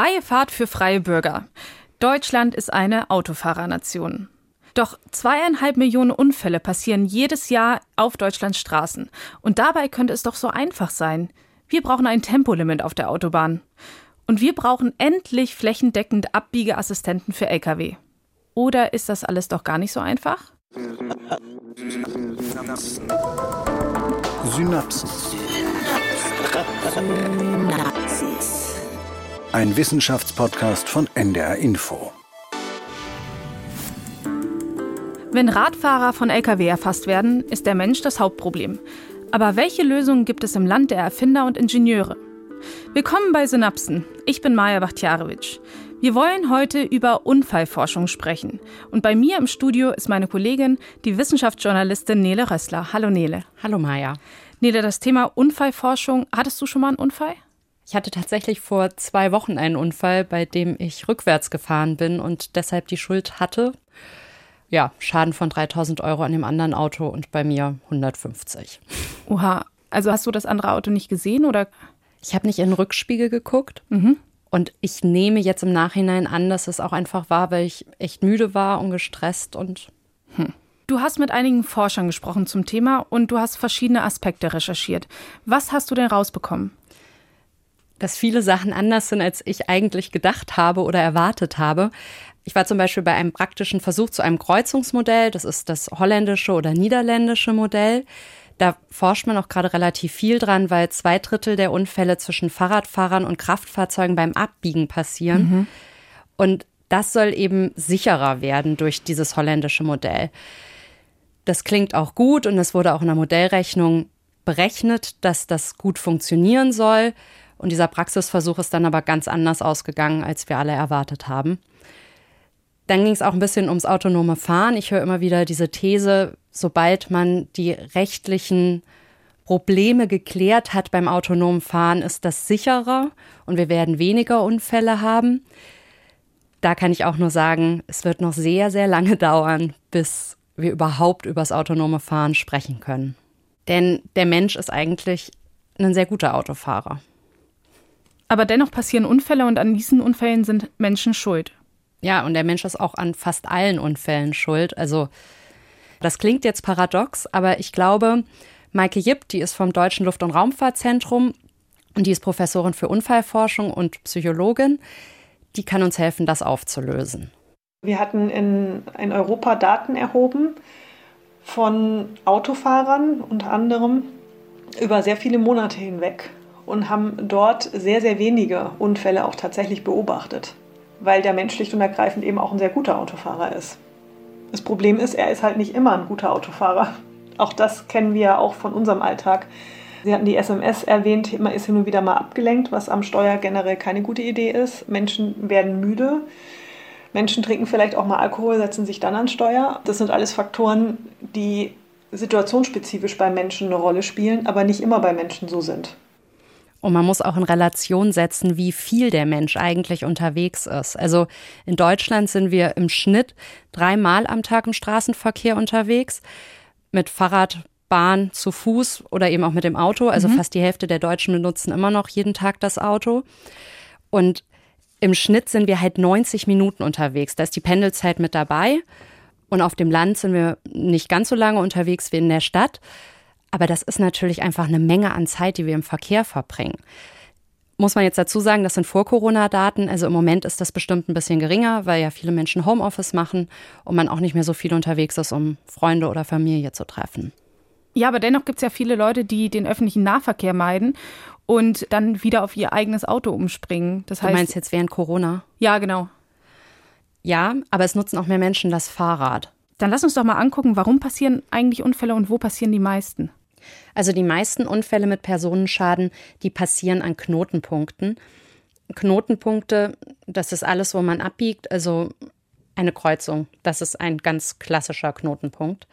Freie Fahrt für freie Bürger. Deutschland ist eine Autofahrernation. Doch zweieinhalb Millionen Unfälle passieren jedes Jahr auf Deutschlands Straßen. Und dabei könnte es doch so einfach sein. Wir brauchen ein Tempolimit auf der Autobahn. Und wir brauchen endlich flächendeckend Abbiegeassistenten für Lkw. Oder ist das alles doch gar nicht so einfach? Synapsen. Ein Wissenschaftspodcast von NDR Info. Wenn Radfahrer von Lkw erfasst werden, ist der Mensch das Hauptproblem. Aber welche Lösungen gibt es im Land der Erfinder und Ingenieure? Willkommen bei Synapsen. Ich bin Maja Bachtjarewitsch. Wir wollen heute über Unfallforschung sprechen. Und bei mir im Studio ist meine Kollegin, die Wissenschaftsjournalistin Nele Rössler. Hallo Nele. Hallo Maja. Nele, das Thema Unfallforschung, hattest du schon mal einen Unfall? Ich hatte tatsächlich vor zwei Wochen einen Unfall, bei dem ich rückwärts gefahren bin und deshalb die Schuld hatte. Ja, Schaden von 3000 Euro an dem anderen Auto und bei mir 150. Oha, also hast du das andere Auto nicht gesehen oder? Ich habe nicht in den Rückspiegel geguckt. Mhm. Und ich nehme jetzt im Nachhinein an, dass es auch einfach war, weil ich echt müde war und gestresst und. Hm. Du hast mit einigen Forschern gesprochen zum Thema und du hast verschiedene Aspekte recherchiert. Was hast du denn rausbekommen? Dass viele Sachen anders sind, als ich eigentlich gedacht habe oder erwartet habe. Ich war zum Beispiel bei einem praktischen Versuch zu einem Kreuzungsmodell. Das ist das holländische oder niederländische Modell. Da forscht man auch gerade relativ viel dran, weil zwei Drittel der Unfälle zwischen Fahrradfahrern und Kraftfahrzeugen beim Abbiegen passieren. Mhm. Und das soll eben sicherer werden durch dieses holländische Modell. Das klingt auch gut und es wurde auch in der Modellrechnung berechnet, dass das gut funktionieren soll. Und dieser Praxisversuch ist dann aber ganz anders ausgegangen, als wir alle erwartet haben. Dann ging es auch ein bisschen ums autonome Fahren. Ich höre immer wieder diese These, sobald man die rechtlichen Probleme geklärt hat beim autonomen Fahren, ist das sicherer und wir werden weniger Unfälle haben. Da kann ich auch nur sagen, es wird noch sehr, sehr lange dauern, bis wir überhaupt über das autonome Fahren sprechen können. Denn der Mensch ist eigentlich ein sehr guter Autofahrer. Aber dennoch passieren Unfälle und an diesen Unfällen sind Menschen schuld. Ja, und der Mensch ist auch an fast allen Unfällen schuld. Also das klingt jetzt paradox, aber ich glaube, Maike Jipp, die ist vom Deutschen Luft- und Raumfahrtzentrum und die ist Professorin für Unfallforschung und Psychologin, die kann uns helfen, das aufzulösen. Wir hatten in, in Europa Daten erhoben von Autofahrern unter anderem über sehr viele Monate hinweg und haben dort sehr, sehr wenige Unfälle auch tatsächlich beobachtet, weil der Mensch schlicht und ergreifend eben auch ein sehr guter Autofahrer ist. Das Problem ist, er ist halt nicht immer ein guter Autofahrer. Auch das kennen wir ja auch von unserem Alltag. Sie hatten die SMS erwähnt, man ist hin und wieder mal abgelenkt, was am Steuer generell keine gute Idee ist. Menschen werden müde. Menschen trinken vielleicht auch mal Alkohol, setzen sich dann an Steuer. Das sind alles Faktoren, die situationsspezifisch bei Menschen eine Rolle spielen, aber nicht immer bei Menschen so sind. Und man muss auch in Relation setzen, wie viel der Mensch eigentlich unterwegs ist. Also in Deutschland sind wir im Schnitt dreimal am Tag im Straßenverkehr unterwegs. Mit Fahrrad, Bahn, zu Fuß oder eben auch mit dem Auto. Also mhm. fast die Hälfte der Deutschen benutzen immer noch jeden Tag das Auto. Und im Schnitt sind wir halt 90 Minuten unterwegs. Da ist die Pendelzeit mit dabei. Und auf dem Land sind wir nicht ganz so lange unterwegs wie in der Stadt. Aber das ist natürlich einfach eine Menge an Zeit, die wir im Verkehr verbringen. Muss man jetzt dazu sagen, das sind Vor-Corona-Daten. Also im Moment ist das bestimmt ein bisschen geringer, weil ja viele Menschen Homeoffice machen und man auch nicht mehr so viel unterwegs ist, um Freunde oder Familie zu treffen. Ja, aber dennoch gibt es ja viele Leute, die den öffentlichen Nahverkehr meiden und dann wieder auf ihr eigenes Auto umspringen. Das heißt, du meinst jetzt während Corona? Ja, genau. Ja, aber es nutzen auch mehr Menschen das Fahrrad. Dann lass uns doch mal angucken, warum passieren eigentlich Unfälle und wo passieren die meisten? Also die meisten Unfälle mit Personenschaden, die passieren an Knotenpunkten. Knotenpunkte, das ist alles, wo man abbiegt, also eine Kreuzung, das ist ein ganz klassischer Knotenpunkt.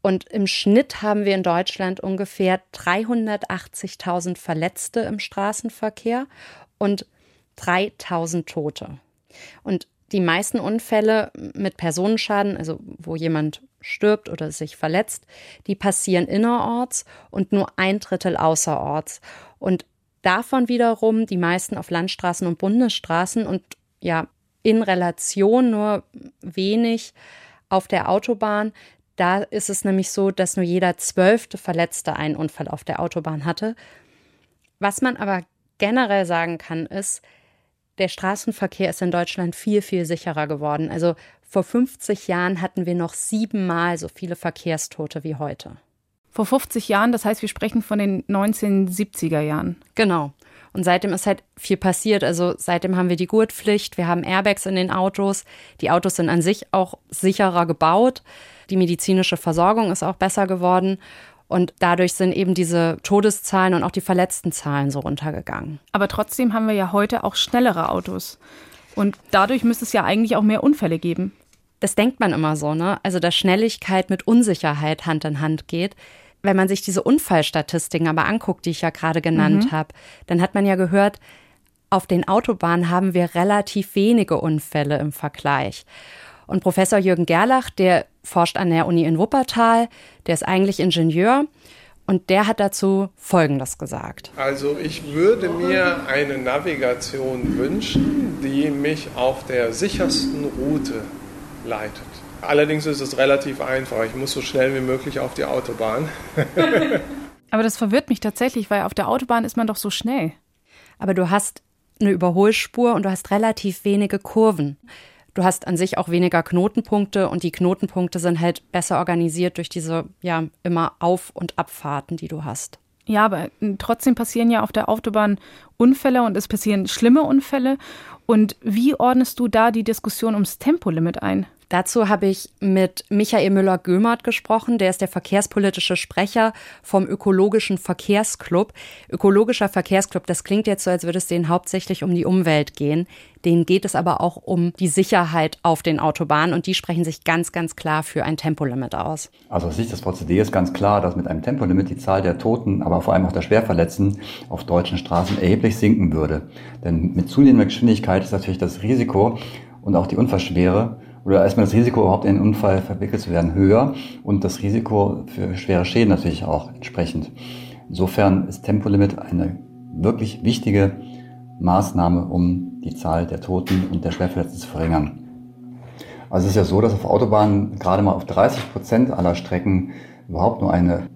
Und im Schnitt haben wir in Deutschland ungefähr 380.000 Verletzte im Straßenverkehr und 3000 Tote. Und die meisten Unfälle mit Personenschaden, also wo jemand stirbt oder sich verletzt, die passieren innerorts und nur ein Drittel außerorts. Und davon wiederum die meisten auf Landstraßen und Bundesstraßen und ja, in Relation nur wenig auf der Autobahn. Da ist es nämlich so, dass nur jeder zwölfte Verletzte einen Unfall auf der Autobahn hatte. Was man aber generell sagen kann, ist, der Straßenverkehr ist in Deutschland viel, viel sicherer geworden. Also vor 50 Jahren hatten wir noch siebenmal so viele Verkehrstote wie heute. Vor 50 Jahren, das heißt, wir sprechen von den 1970er Jahren. Genau. Und seitdem ist halt viel passiert. Also seitdem haben wir die Gurtpflicht, wir haben Airbags in den Autos. Die Autos sind an sich auch sicherer gebaut. Die medizinische Versorgung ist auch besser geworden. Und dadurch sind eben diese Todeszahlen und auch die Verletztenzahlen so runtergegangen. Aber trotzdem haben wir ja heute auch schnellere Autos. Und dadurch müsste es ja eigentlich auch mehr Unfälle geben. Das denkt man immer so, ne? Also, dass Schnelligkeit mit Unsicherheit Hand in Hand geht. Wenn man sich diese Unfallstatistiken aber anguckt, die ich ja gerade genannt mhm. habe, dann hat man ja gehört, auf den Autobahnen haben wir relativ wenige Unfälle im Vergleich. Und Professor Jürgen Gerlach, der forscht an der Uni in Wuppertal, der ist eigentlich Ingenieur und der hat dazu Folgendes gesagt. Also ich würde mir eine Navigation wünschen, die mich auf der sichersten Route leitet. Allerdings ist es relativ einfach. Ich muss so schnell wie möglich auf die Autobahn. Aber das verwirrt mich tatsächlich, weil auf der Autobahn ist man doch so schnell. Aber du hast eine Überholspur und du hast relativ wenige Kurven. Du hast an sich auch weniger Knotenpunkte und die Knotenpunkte sind halt besser organisiert durch diese ja immer Auf- und Abfahrten, die du hast. Ja, aber trotzdem passieren ja auf der Autobahn Unfälle und es passieren schlimme Unfälle. Und wie ordnest du da die Diskussion ums Tempolimit ein? Dazu habe ich mit Michael Müller-Gömert gesprochen. Der ist der verkehrspolitische Sprecher vom Ökologischen Verkehrsclub. Ökologischer Verkehrsclub, das klingt jetzt so, als würde es denen hauptsächlich um die Umwelt gehen. Denen geht es aber auch um die Sicherheit auf den Autobahnen und die sprechen sich ganz, ganz klar für ein Tempolimit aus. Also aus Sicht des VCD ist ganz klar, dass mit einem Tempolimit die Zahl der Toten, aber vor allem auch der Schwerverletzten auf deutschen Straßen erheblich sinken würde. Denn mit zunehmender Geschwindigkeit ist natürlich das Risiko und auch die Unfallschwere oder erstmal das Risiko, überhaupt in einen Unfall verwickelt zu werden, höher und das Risiko für schwere Schäden natürlich auch entsprechend. Insofern ist Tempolimit eine wirklich wichtige Maßnahme, um die Zahl der Toten und der Schwerverletzten zu verringern. Also es ist ja so, dass auf Autobahnen gerade mal auf 30 Prozent aller Strecken überhaupt nur eine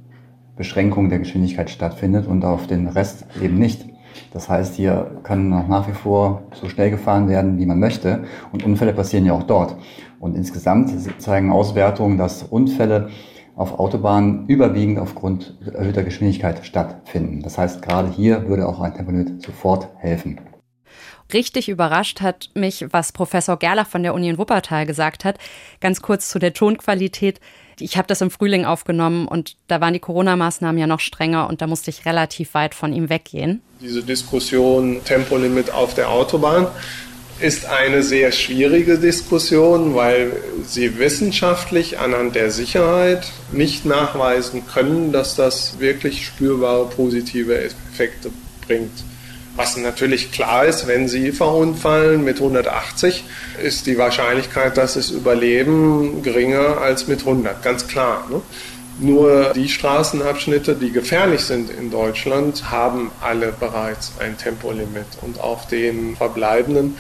Beschränkung der Geschwindigkeit stattfindet und auf den Rest eben nicht. Das heißt, hier kann nach wie vor so schnell gefahren werden, wie man möchte. Und Unfälle passieren ja auch dort. Und insgesamt zeigen Auswertungen, dass Unfälle auf Autobahnen überwiegend aufgrund erhöhter Geschwindigkeit stattfinden. Das heißt, gerade hier würde auch ein Tempolimit sofort helfen. Richtig überrascht hat mich, was Professor Gerlach von der Uni in Wuppertal gesagt hat. Ganz kurz zu der Tonqualität. Ich habe das im Frühling aufgenommen und da waren die Corona-Maßnahmen ja noch strenger und da musste ich relativ weit von ihm weggehen. Diese Diskussion Tempolimit auf der Autobahn ist eine sehr schwierige Diskussion, weil sie wissenschaftlich anhand der Sicherheit nicht nachweisen können, dass das wirklich spürbare positive Effekte bringt. Was natürlich klar ist, wenn Sie verunfallen mit 180, ist die Wahrscheinlichkeit, dass Sie es überleben, geringer als mit 100. Ganz klar. Ne? Nur die Straßenabschnitte, die gefährlich sind in Deutschland, haben alle bereits ein Tempolimit. Und auf den verbleibenden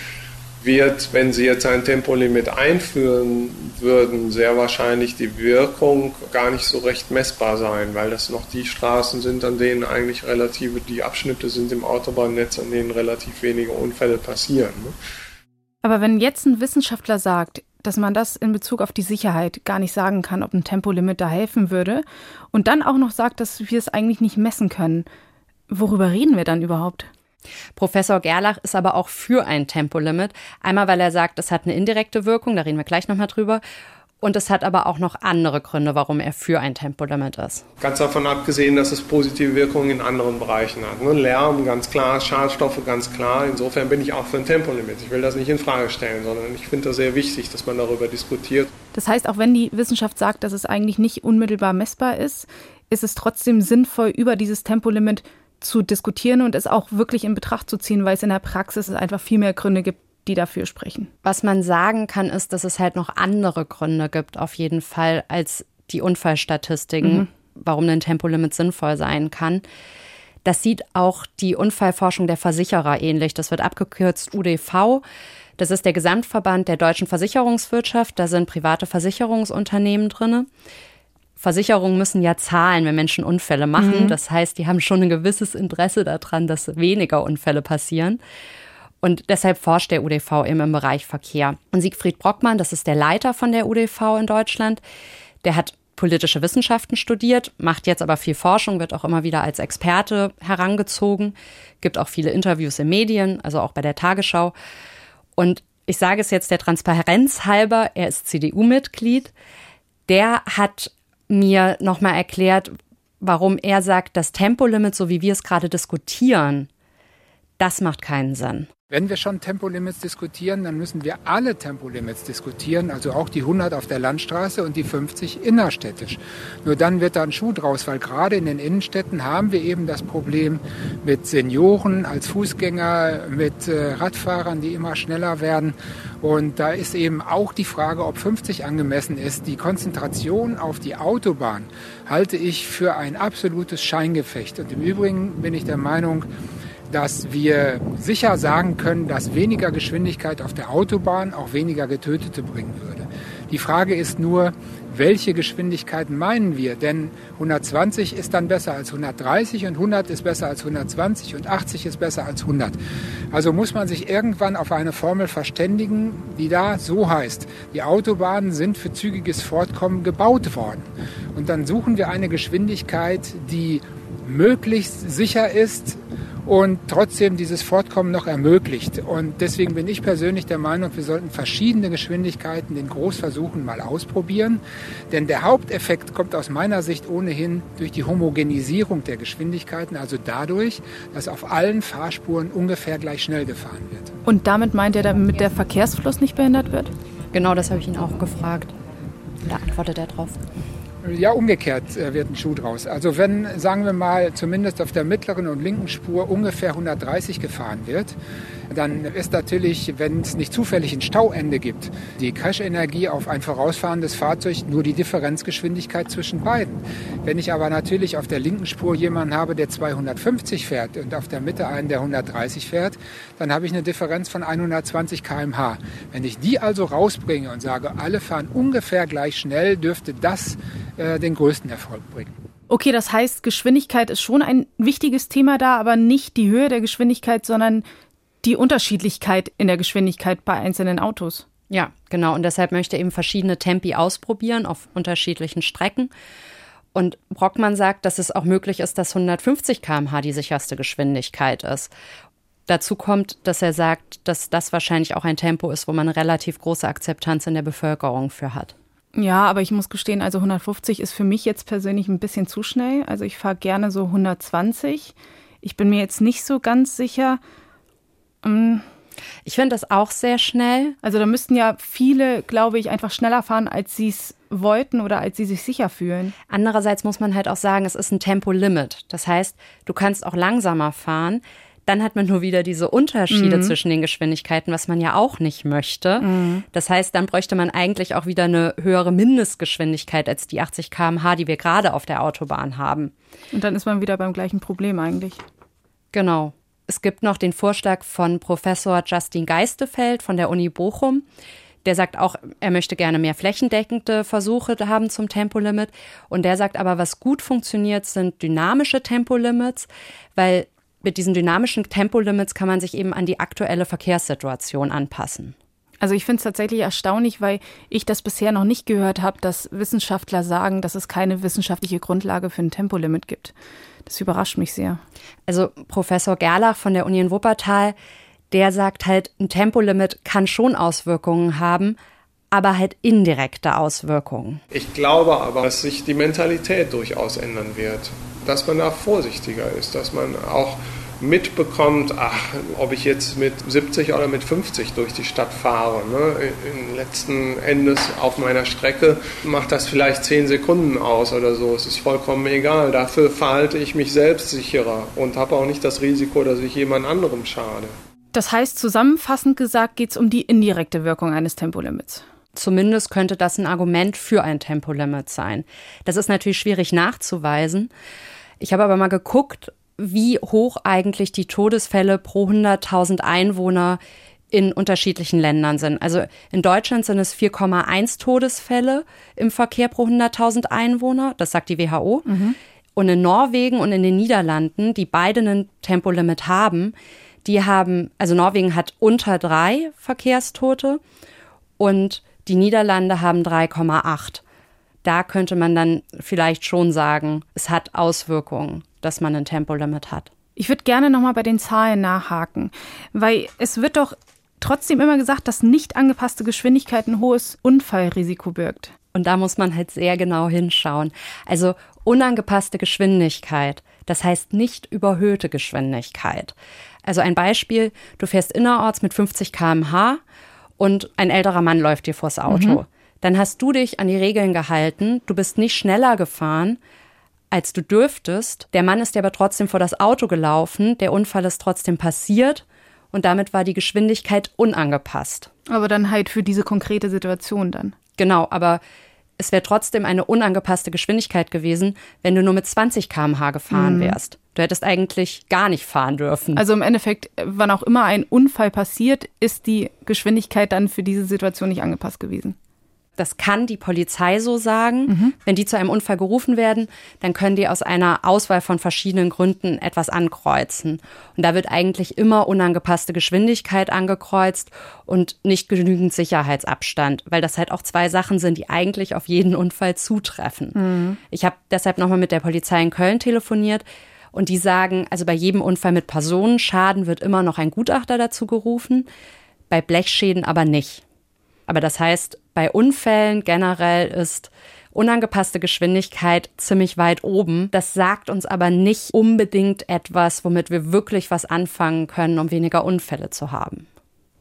wird, wenn Sie jetzt ein Tempolimit einführen würden, sehr wahrscheinlich die Wirkung gar nicht so recht messbar sein, weil das noch die Straßen sind, an denen eigentlich relative, die Abschnitte sind im Autobahnnetz, an denen relativ wenige Unfälle passieren. Ne? Aber wenn jetzt ein Wissenschaftler sagt, dass man das in Bezug auf die Sicherheit gar nicht sagen kann, ob ein Tempolimit da helfen würde, und dann auch noch sagt, dass wir es eigentlich nicht messen können, worüber reden wir dann überhaupt? Professor Gerlach ist aber auch für ein Tempolimit. Einmal, weil er sagt, es hat eine indirekte Wirkung, da reden wir gleich nochmal drüber. Und es hat aber auch noch andere Gründe, warum er für ein Tempolimit ist. Ganz davon abgesehen, dass es positive Wirkungen in anderen Bereichen hat. Ne? Lärm, ganz klar, Schadstoffe, ganz klar. Insofern bin ich auch für ein Tempolimit. Ich will das nicht in Frage stellen, sondern ich finde das sehr wichtig, dass man darüber diskutiert. Das heißt, auch wenn die Wissenschaft sagt, dass es eigentlich nicht unmittelbar messbar ist, ist es trotzdem sinnvoll, über dieses Tempolimit zu diskutieren und es auch wirklich in Betracht zu ziehen, weil es in der Praxis einfach viel mehr Gründe gibt, die dafür sprechen. Was man sagen kann, ist, dass es halt noch andere Gründe gibt, auf jeden Fall, als die Unfallstatistiken, mhm. warum ein Tempolimit sinnvoll sein kann. Das sieht auch die Unfallforschung der Versicherer ähnlich. Das wird abgekürzt UDV. Das ist der Gesamtverband der deutschen Versicherungswirtschaft. Da sind private Versicherungsunternehmen drin. Versicherungen müssen ja zahlen, wenn Menschen Unfälle machen. Mhm. Das heißt, die haben schon ein gewisses Interesse daran, dass weniger Unfälle passieren. Und deshalb forscht der UDV eben im Bereich Verkehr. Und Siegfried Brockmann, das ist der Leiter von der UDV in Deutschland, der hat politische Wissenschaften studiert, macht jetzt aber viel Forschung, wird auch immer wieder als Experte herangezogen, gibt auch viele Interviews in Medien, also auch bei der Tagesschau. Und ich sage es jetzt der Transparenz halber, er ist CDU-Mitglied. Der hat mir nochmal erklärt, warum er sagt, das Tempolimit, so wie wir es gerade diskutieren, das macht keinen Sinn. Wenn wir schon Tempolimits diskutieren, dann müssen wir alle Tempolimits diskutieren, also auch die 100 auf der Landstraße und die 50 innerstädtisch. Nur dann wird da ein Schuh draus, weil gerade in den Innenstädten haben wir eben das Problem mit Senioren als Fußgänger, mit äh, Radfahrern, die immer schneller werden. Und da ist eben auch die Frage, ob 50 angemessen ist. Die Konzentration auf die Autobahn halte ich für ein absolutes Scheingefecht. Und im Übrigen bin ich der Meinung, dass wir sicher sagen können, dass weniger Geschwindigkeit auf der Autobahn auch weniger Getötete bringen würde. Die Frage ist nur, welche Geschwindigkeiten meinen wir? Denn 120 ist dann besser als 130 und 100 ist besser als 120 und 80 ist besser als 100. Also muss man sich irgendwann auf eine Formel verständigen, die da so heißt. Die Autobahnen sind für zügiges Fortkommen gebaut worden. Und dann suchen wir eine Geschwindigkeit, die möglichst sicher ist, und trotzdem dieses Fortkommen noch ermöglicht. Und deswegen bin ich persönlich der Meinung, wir sollten verschiedene Geschwindigkeiten in Großversuchen mal ausprobieren. Denn der Haupteffekt kommt aus meiner Sicht ohnehin durch die Homogenisierung der Geschwindigkeiten, also dadurch, dass auf allen Fahrspuren ungefähr gleich schnell gefahren wird. Und damit meint er, damit der Verkehrsfluss nicht behindert wird? Genau, das habe ich ihn auch gefragt. Da antwortet er drauf. Ja, umgekehrt äh, wird ein Schuh draus. Also wenn, sagen wir mal, zumindest auf der mittleren und linken Spur ungefähr 130 gefahren wird, dann ist natürlich, wenn es nicht zufällig ein Stauende gibt, die Crash-Energie auf ein vorausfahrendes Fahrzeug nur die Differenzgeschwindigkeit zwischen beiden. Wenn ich aber natürlich auf der linken Spur jemanden habe, der 250 fährt und auf der Mitte einen, der 130 fährt, dann habe ich eine Differenz von 120 km/h. Wenn ich die also rausbringe und sage, alle fahren ungefähr gleich schnell, dürfte das äh, den größten Erfolg bringen. Okay, das heißt, Geschwindigkeit ist schon ein wichtiges Thema da, aber nicht die Höhe der Geschwindigkeit, sondern die Unterschiedlichkeit in der Geschwindigkeit bei einzelnen Autos. Ja, genau. Und deshalb möchte er eben verschiedene Tempi ausprobieren auf unterschiedlichen Strecken. Und Brockmann sagt, dass es auch möglich ist, dass 150 km/h die sicherste Geschwindigkeit ist. Dazu kommt, dass er sagt, dass das wahrscheinlich auch ein Tempo ist, wo man relativ große Akzeptanz in der Bevölkerung für hat. Ja, aber ich muss gestehen, also 150 ist für mich jetzt persönlich ein bisschen zu schnell. Also ich fahre gerne so 120. Ich bin mir jetzt nicht so ganz sicher, Mm. Ich finde das auch sehr schnell. Also da müssten ja viele, glaube ich, einfach schneller fahren, als sie es wollten oder als sie sich sicher fühlen. Andererseits muss man halt auch sagen, es ist ein Tempolimit. Das heißt, du kannst auch langsamer fahren. Dann hat man nur wieder diese Unterschiede mhm. zwischen den Geschwindigkeiten, was man ja auch nicht möchte. Mhm. Das heißt, dann bräuchte man eigentlich auch wieder eine höhere Mindestgeschwindigkeit als die 80 km/h, die wir gerade auf der Autobahn haben. Und dann ist man wieder beim gleichen Problem eigentlich. Genau. Es gibt noch den Vorschlag von Professor Justin Geistefeld von der Uni Bochum. Der sagt auch, er möchte gerne mehr flächendeckende Versuche haben zum Tempolimit. Und der sagt aber, was gut funktioniert, sind dynamische Tempolimits, weil mit diesen dynamischen Tempolimits kann man sich eben an die aktuelle Verkehrssituation anpassen. Also ich finde es tatsächlich erstaunlich, weil ich das bisher noch nicht gehört habe, dass Wissenschaftler sagen, dass es keine wissenschaftliche Grundlage für ein Tempolimit gibt. Das überrascht mich sehr. Also Professor Gerlach von der Uni in Wuppertal, der sagt halt, ein Tempolimit kann schon Auswirkungen haben, aber halt indirekte Auswirkungen. Ich glaube aber, dass sich die Mentalität durchaus ändern wird, dass man da vorsichtiger ist, dass man auch mitbekommt, ach, ob ich jetzt mit 70 oder mit 50 durch die Stadt fahre. Ne? In letzten Endes auf meiner Strecke macht das vielleicht 10 Sekunden aus oder so. Es ist vollkommen egal. Dafür verhalte ich mich selbst sicherer und habe auch nicht das Risiko, dass ich jemand anderem schade. Das heißt, zusammenfassend gesagt, geht es um die indirekte Wirkung eines Tempolimits. Zumindest könnte das ein Argument für ein Tempolimit sein. Das ist natürlich schwierig nachzuweisen. Ich habe aber mal geguckt, wie hoch eigentlich die Todesfälle pro 100.000 Einwohner in unterschiedlichen Ländern sind. Also in Deutschland sind es 4,1 Todesfälle im Verkehr pro 100.000 Einwohner, das sagt die WHO. Mhm. Und in Norwegen und in den Niederlanden, die beide ein Tempolimit haben, die haben, also Norwegen hat unter drei Verkehrstote und die Niederlande haben 3,8. Da könnte man dann vielleicht schon sagen, es hat Auswirkungen, dass man ein Tempolimit hat. Ich würde gerne nochmal bei den Zahlen nachhaken, weil es wird doch trotzdem immer gesagt, dass nicht angepasste Geschwindigkeit ein hohes Unfallrisiko birgt. Und da muss man halt sehr genau hinschauen. Also unangepasste Geschwindigkeit, das heißt nicht überhöhte Geschwindigkeit. Also ein Beispiel, du fährst innerorts mit 50 km/h und ein älterer Mann läuft dir vors Auto. Mhm. Dann hast du dich an die Regeln gehalten, du bist nicht schneller gefahren, als du dürftest. Der Mann ist dir aber trotzdem vor das Auto gelaufen, der Unfall ist trotzdem passiert und damit war die Geschwindigkeit unangepasst. Aber dann halt für diese konkrete Situation dann. Genau, aber es wäre trotzdem eine unangepasste Geschwindigkeit gewesen, wenn du nur mit 20 km/h gefahren mhm. wärst. Du hättest eigentlich gar nicht fahren dürfen. Also im Endeffekt, wann auch immer ein Unfall passiert, ist die Geschwindigkeit dann für diese Situation nicht angepasst gewesen. Das kann die Polizei so sagen. Mhm. Wenn die zu einem Unfall gerufen werden, dann können die aus einer Auswahl von verschiedenen Gründen etwas ankreuzen. Und da wird eigentlich immer unangepasste Geschwindigkeit angekreuzt und nicht genügend Sicherheitsabstand, weil das halt auch zwei Sachen sind, die eigentlich auf jeden Unfall zutreffen. Mhm. Ich habe deshalb nochmal mit der Polizei in Köln telefoniert. Und die sagen, also bei jedem Unfall mit Personenschaden wird immer noch ein Gutachter dazu gerufen, bei Blechschäden aber nicht. Aber das heißt, bei Unfällen generell ist unangepasste Geschwindigkeit ziemlich weit oben. Das sagt uns aber nicht unbedingt etwas, womit wir wirklich was anfangen können, um weniger Unfälle zu haben.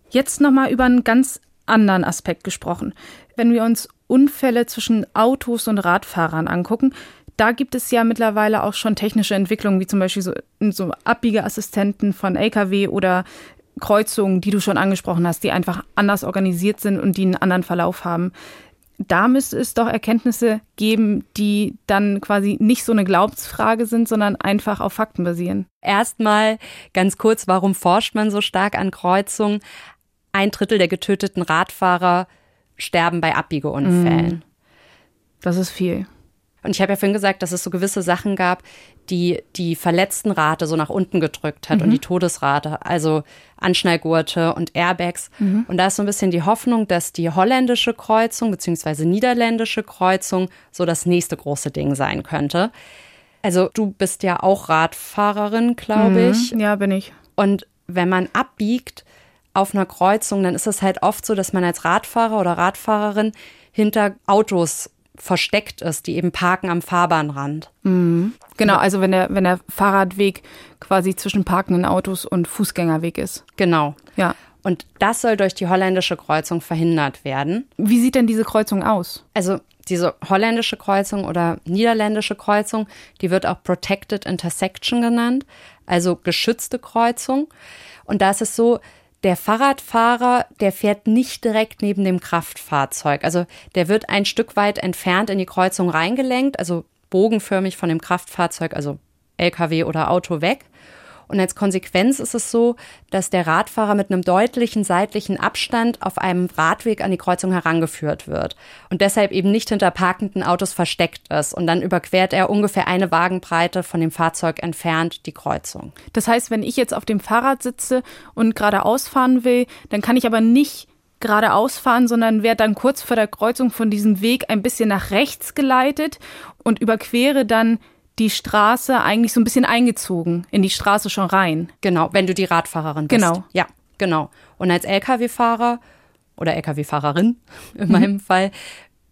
Jetzt nochmal über einen ganz anderen Aspekt gesprochen. Wenn wir uns Unfälle zwischen Autos und Radfahrern angucken, da gibt es ja mittlerweile auch schon technische Entwicklungen, wie zum Beispiel so, so Abbiegeassistenten von Lkw oder Kreuzungen, die du schon angesprochen hast, die einfach anders organisiert sind und die einen anderen Verlauf haben. Da müsste es doch Erkenntnisse geben, die dann quasi nicht so eine Glaubensfrage sind, sondern einfach auf Fakten basieren. Erstmal ganz kurz, warum forscht man so stark an Kreuzungen? Ein Drittel der getöteten Radfahrer sterben bei Abbiegeunfällen. Mm. Das ist viel. Und ich habe ja vorhin gesagt, dass es so gewisse Sachen gab, die die Verletztenrate so nach unten gedrückt hat mhm. und die Todesrate, also Anschnallgurte und Airbags. Mhm. Und da ist so ein bisschen die Hoffnung, dass die holländische Kreuzung bzw. niederländische Kreuzung so das nächste große Ding sein könnte. Also du bist ja auch Radfahrerin, glaube mhm. ich. Ja, bin ich. Und wenn man abbiegt auf einer Kreuzung, dann ist es halt oft so, dass man als Radfahrer oder Radfahrerin hinter Autos versteckt ist, die eben parken am Fahrbahnrand. Mhm. Genau, also wenn der, wenn der Fahrradweg quasi zwischen parkenden Autos und Fußgängerweg ist. Genau. Ja. Und das soll durch die holländische Kreuzung verhindert werden. Wie sieht denn diese Kreuzung aus? Also diese holländische Kreuzung oder niederländische Kreuzung, die wird auch Protected Intersection genannt, also geschützte Kreuzung. Und da ist es so, der Fahrradfahrer, der fährt nicht direkt neben dem Kraftfahrzeug. Also der wird ein Stück weit entfernt in die Kreuzung reingelenkt, also bogenförmig von dem Kraftfahrzeug, also LKW oder Auto weg. Und als Konsequenz ist es so, dass der Radfahrer mit einem deutlichen seitlichen Abstand auf einem Radweg an die Kreuzung herangeführt wird und deshalb eben nicht hinter parkenden Autos versteckt ist. Und dann überquert er ungefähr eine Wagenbreite von dem Fahrzeug entfernt die Kreuzung. Das heißt, wenn ich jetzt auf dem Fahrrad sitze und geradeaus fahren will, dann kann ich aber nicht geradeaus fahren, sondern werde dann kurz vor der Kreuzung von diesem Weg ein bisschen nach rechts geleitet und überquere dann die Straße eigentlich so ein bisschen eingezogen, in die Straße schon rein. Genau, wenn du die Radfahrerin bist. Genau. Ja, genau. Und als Lkw-Fahrer oder Lkw-Fahrerin in mhm. meinem Fall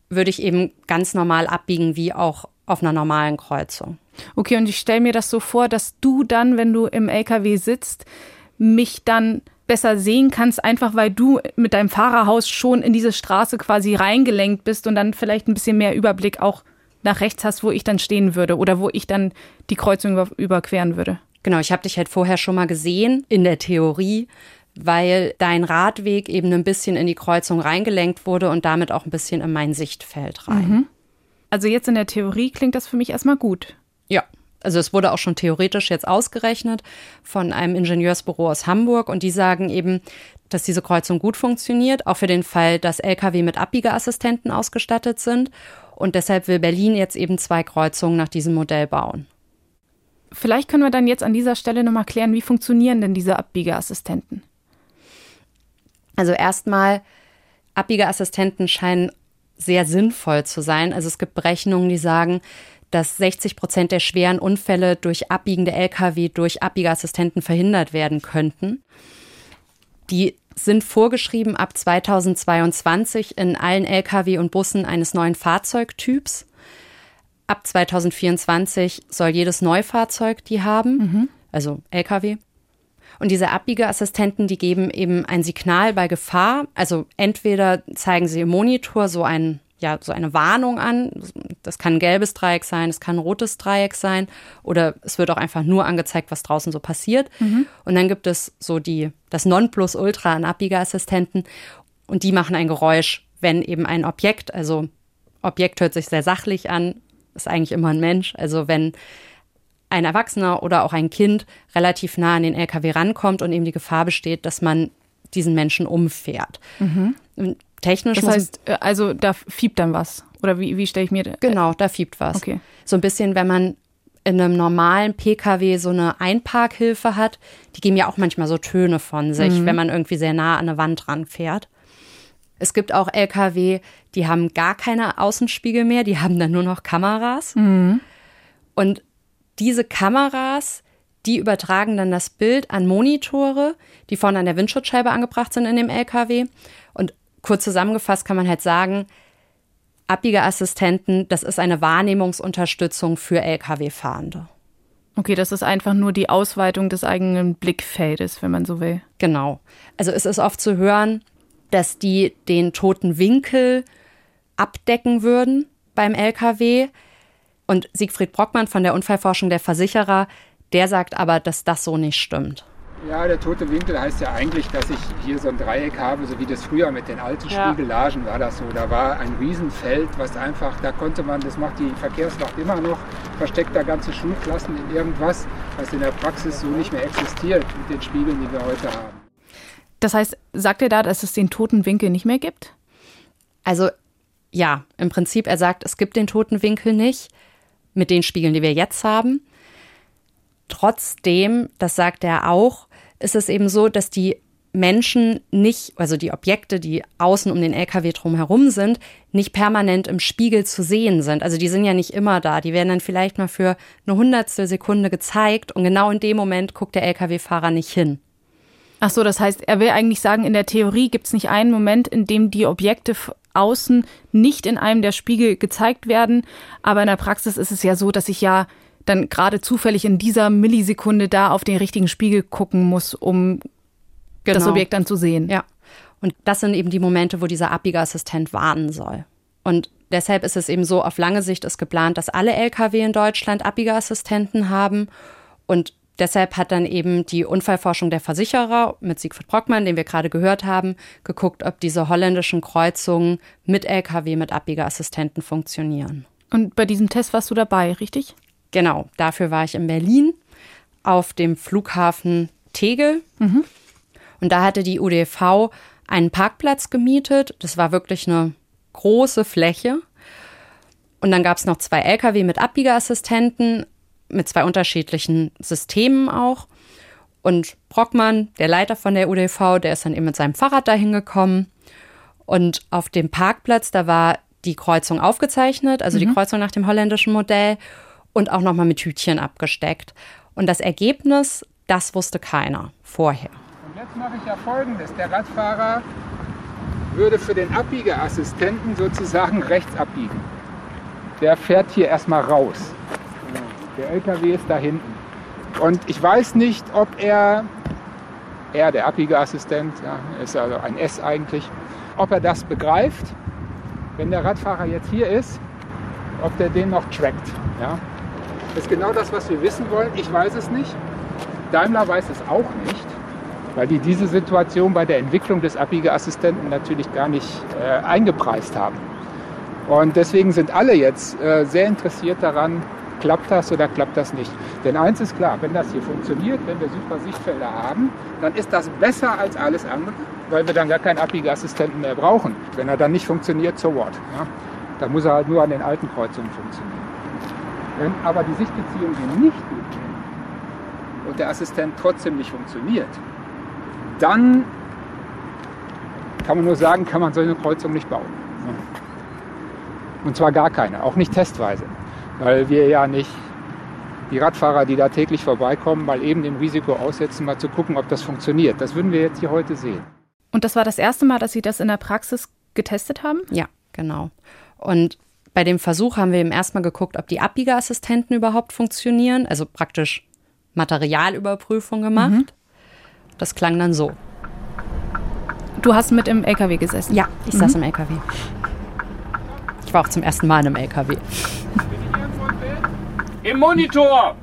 würde ich eben ganz normal abbiegen, wie auch auf einer normalen Kreuzung. Okay, und ich stelle mir das so vor, dass du dann, wenn du im LKW sitzt, mich dann besser sehen kannst, einfach weil du mit deinem Fahrerhaus schon in diese Straße quasi reingelenkt bist und dann vielleicht ein bisschen mehr Überblick auch nach rechts hast, wo ich dann stehen würde oder wo ich dann die Kreuzung über, überqueren würde. Genau, ich habe dich halt vorher schon mal gesehen in der Theorie, weil dein Radweg eben ein bisschen in die Kreuzung reingelenkt wurde und damit auch ein bisschen in mein Sichtfeld rein. Mhm. Also jetzt in der Theorie klingt das für mich erstmal gut. Ja, Also es wurde auch schon theoretisch jetzt ausgerechnet von einem Ingenieursbüro aus Hamburg und die sagen eben, dass diese Kreuzung gut funktioniert, auch für den Fall, dass Lkw mit Abbiegeassistenten ausgestattet sind. Und deshalb will Berlin jetzt eben zwei Kreuzungen nach diesem Modell bauen. Vielleicht können wir dann jetzt an dieser Stelle nochmal klären, wie funktionieren denn diese Abbiegeassistenten? Also erstmal, Abbiegeassistenten scheinen sehr sinnvoll zu sein. Also es gibt Berechnungen, die sagen, dass 60 Prozent der schweren Unfälle durch abbiegende Lkw durch Abbiegeassistenten verhindert werden könnten. Die sind vorgeschrieben ab 2022 in allen Lkw und Bussen eines neuen Fahrzeugtyps. Ab 2024 soll jedes Neufahrzeug die haben, mhm. also Lkw. Und diese Abbiegeassistenten, die geben eben ein Signal bei Gefahr. Also entweder zeigen sie im Monitor so ein ja, so eine Warnung an. Das kann ein gelbes Dreieck sein, es kann ein rotes Dreieck sein oder es wird auch einfach nur angezeigt, was draußen so passiert. Mhm. Und dann gibt es so die, das Nonplusultra an Abbiegeassistenten und die machen ein Geräusch, wenn eben ein Objekt, also Objekt hört sich sehr sachlich an, ist eigentlich immer ein Mensch, also wenn ein Erwachsener oder auch ein Kind relativ nah an den LKW rankommt und eben die Gefahr besteht, dass man diesen Menschen umfährt. Mhm. Technisch. Das heißt, äh, also da fiebt dann was. Oder wie, wie stelle ich mir das? Genau, da fiebt was. Okay. So ein bisschen, wenn man in einem normalen Pkw so eine Einparkhilfe hat, die geben ja auch manchmal so Töne von sich, mhm. wenn man irgendwie sehr nah an eine Wand ranfährt. Es gibt auch Lkw, die haben gar keine Außenspiegel mehr, die haben dann nur noch Kameras. Mhm. Und diese Kameras, die übertragen dann das Bild an Monitore, die vorne an der Windschutzscheibe angebracht sind in dem LKW. Kurz zusammengefasst kann man halt sagen, Abbiegeassistenten, das ist eine Wahrnehmungsunterstützung für Lkw-Fahrende. Okay, das ist einfach nur die Ausweitung des eigenen Blickfeldes, wenn man so will. Genau. Also es ist oft zu hören, dass die den toten Winkel abdecken würden beim Lkw. Und Siegfried Brockmann von der Unfallforschung der Versicherer, der sagt aber, dass das so nicht stimmt. Ja, der tote Winkel heißt ja eigentlich, dass ich hier so ein Dreieck habe, so wie das früher mit den alten ja. Spiegellagen war das so. Da war ein Riesenfeld, was einfach, da konnte man, das macht die Verkehrswacht immer noch, versteckt da ganze Schulklassen in irgendwas, was in der Praxis so nicht mehr existiert mit den Spiegeln, die wir heute haben. Das heißt, sagt er da, dass es den toten Winkel nicht mehr gibt? Also ja, im Prinzip, er sagt, es gibt den toten Winkel nicht mit den Spiegeln, die wir jetzt haben. Trotzdem, das sagt er auch, ist es eben so, dass die Menschen nicht, also die Objekte, die außen um den LKW drumherum sind, nicht permanent im Spiegel zu sehen sind. Also die sind ja nicht immer da. Die werden dann vielleicht mal für eine hundertstel Sekunde gezeigt und genau in dem Moment guckt der LKW-Fahrer nicht hin. Ach so, das heißt, er will eigentlich sagen, in der Theorie gibt es nicht einen Moment, in dem die Objekte außen nicht in einem der Spiegel gezeigt werden. Aber in der Praxis ist es ja so, dass ich ja dann gerade zufällig in dieser Millisekunde da auf den richtigen Spiegel gucken muss, um genau. das Objekt dann zu sehen. Ja. Und das sind eben die Momente, wo dieser Abbiegeassistent warnen soll. Und deshalb ist es eben so, auf lange Sicht ist geplant, dass alle Lkw in Deutschland Abbiegeassistenten haben. Und deshalb hat dann eben die Unfallforschung der Versicherer mit Siegfried Brockmann, den wir gerade gehört haben, geguckt, ob diese holländischen Kreuzungen mit Lkw mit Abbiegeassistenten funktionieren. Und bei diesem Test warst du dabei, richtig? Genau, dafür war ich in Berlin auf dem Flughafen Tegel. Mhm. Und da hatte die UDV einen Parkplatz gemietet. Das war wirklich eine große Fläche. Und dann gab es noch zwei Lkw mit Abbiegeassistenten, mit zwei unterschiedlichen Systemen auch. Und Brockmann, der Leiter von der UDV, der ist dann eben mit seinem Fahrrad dahin gekommen. Und auf dem Parkplatz, da war die Kreuzung aufgezeichnet, also mhm. die Kreuzung nach dem holländischen Modell und auch nochmal mit Hütchen abgesteckt. Und das Ergebnis, das wusste keiner vorher. Und jetzt mache ich ja Folgendes. Der Radfahrer würde für den Abbiegeassistenten sozusagen rechts abbiegen. Der fährt hier erstmal raus. Der LKW ist da hinten. Und ich weiß nicht, ob er, er der Abbiegeassistent, ja, ist also ein S eigentlich, ob er das begreift, wenn der Radfahrer jetzt hier ist, ob der den noch trackt. Ja? Das ist genau das, was wir wissen wollen. Ich weiß es nicht. Daimler weiß es auch nicht, weil die diese Situation bei der Entwicklung des Abbiegeassistenten natürlich gar nicht äh, eingepreist haben. Und deswegen sind alle jetzt äh, sehr interessiert daran, klappt das oder klappt das nicht. Denn eins ist klar, wenn das hier funktioniert, wenn wir super Sichtfelder haben, dann ist das besser als alles andere, weil wir dann gar keinen Abbiegeassistenten mehr brauchen. Wenn er dann nicht funktioniert, so what. Ja? Dann muss er halt nur an den alten Kreuzungen funktionieren. Wenn aber die Sichtbeziehung hier nicht gut und der Assistent trotzdem nicht funktioniert, dann kann man nur sagen, kann man so eine Kreuzung nicht bauen. Und zwar gar keine, auch nicht testweise, weil wir ja nicht die Radfahrer, die da täglich vorbeikommen, mal eben dem Risiko aussetzen, mal zu gucken, ob das funktioniert. Das würden wir jetzt hier heute sehen. Und das war das erste Mal, dass Sie das in der Praxis getestet haben? Ja, genau. Und bei dem Versuch haben wir eben erstmal geguckt, ob die Abbiegeassistenten überhaupt funktionieren, also praktisch Materialüberprüfung gemacht. Mhm. Das klang dann so. Du hast mit im LKW gesessen? Ja, ich mhm. saß im LKW. Ich war auch zum ersten Mal in einem LKW. Im Monitor!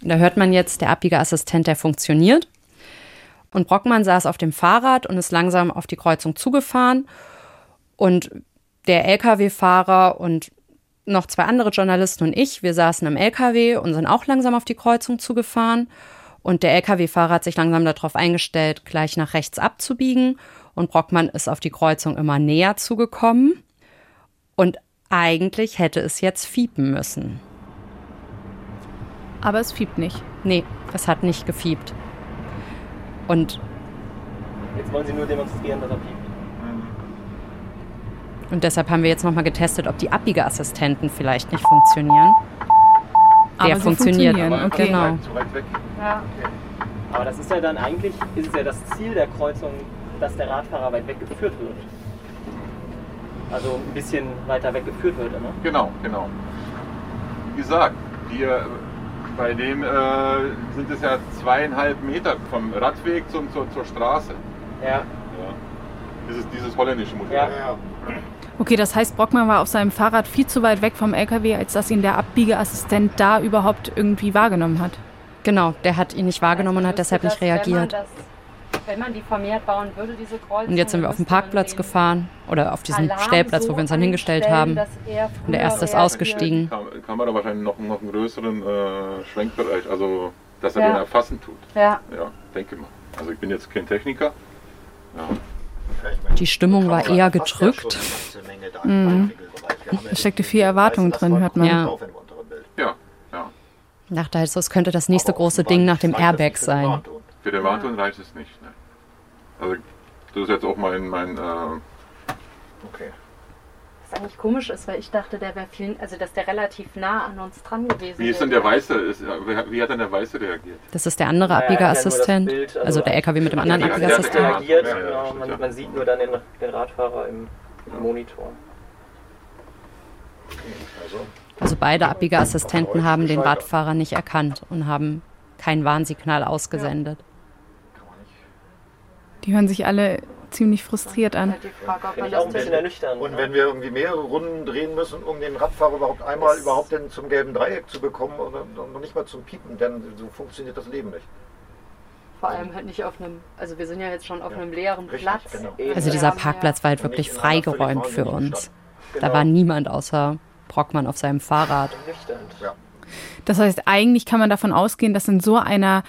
Da hört man jetzt, der Abbiegeassistent, der funktioniert. Und Brockmann saß auf dem Fahrrad und ist langsam auf die Kreuzung zugefahren. Und der Lkw-Fahrer und noch zwei andere Journalisten und ich, wir saßen im Lkw und sind auch langsam auf die Kreuzung zugefahren. Und der Lkw-Fahrer hat sich langsam darauf eingestellt, gleich nach rechts abzubiegen. Und Brockmann ist auf die Kreuzung immer näher zugekommen. Und eigentlich hätte es jetzt fiepen müssen. Aber es fiebt nicht. Nee, es hat nicht gefiebt. Und. Jetzt wollen Sie nur demonstrieren, dass er piept. Und deshalb haben wir jetzt nochmal getestet, ob die Abbiegeassistenten vielleicht nicht funktionieren. Aber Der funktioniert. Okay. Genau. Ja. Okay. Aber das ist ja dann eigentlich, ist es ja das Ziel der Kreuzung, dass der Radfahrer weit weggeführt wird. Also ein bisschen weiter weggeführt wird, ne? Genau, genau. Wie gesagt, hier bei dem äh, sind es ja zweieinhalb Meter vom Radweg zum, zur, zur Straße. Ja. ja. Dieses, dieses holländische Modell. Ja. ja. Okay, das heißt, Brockmann war auf seinem Fahrrad viel zu weit weg vom LKW, als dass ihn der Abbiegeassistent da überhaupt irgendwie wahrgenommen hat. Genau, der hat ihn nicht wahrgenommen also und hat deshalb nicht reagiert. Das, wenn man die vermehrt bauen würde, diese Kreuzung. Und jetzt sind wir auf dem Parkplatz gefahren oder auf diesen Alarm Stellplatz, wo wir uns dann hingestellt haben. Und der erste ist ausgestiegen. Kann, kann man da wahrscheinlich noch, noch einen größeren äh, Schwenkbereich, also dass er ja. den erfassen tut. Ja. Ja, denke mal. Also ich bin jetzt kein Techniker. Ja. Die Stimmung war eher gedrückt. Mhm. Da steckte viel Erwartung drin, hört man. Ja, ja. ja. Ich dachte halt so, es könnte das nächste große Ding nach dem Airbag sein. Für den Wartung reicht es nicht. Ne? Also das ist jetzt auch mein, mein äh okay was eigentlich komisch ist, weil ich dachte, der wäre viel, also dass der relativ nah an uns dran gewesen Wie ist denn der Weiße? Wie hat denn der Weiße reagiert? Das ist der andere Abbiegeassistent, ja, also, also, der LKW mit dem anderen Abbiegeassistent. reagiert, ja, genau, man, man, sieht nur dann den, den Radfahrer im, im Monitor. Also beide Abbiegeassistenten haben den Radfahrer nicht erkannt und haben kein Warnsignal ausgesendet. Die hören sich alle ziemlich frustriert an. Und wenn wir irgendwie mehrere Runden drehen müssen, um den Radfahrer überhaupt einmal das überhaupt denn zum gelben Dreieck zu bekommen oder noch nicht mal zum Piepen, denn so funktioniert das Leben nicht. Vor allem halt nicht auf einem, also wir sind ja jetzt schon auf ja, einem leeren richtig, Platz. Genau. Also dieser Parkplatz war halt wirklich freigeräumt für uns. Genau. Da war niemand außer Brockmann auf seinem Fahrrad. Das heißt, eigentlich kann man davon ausgehen, dass in so einer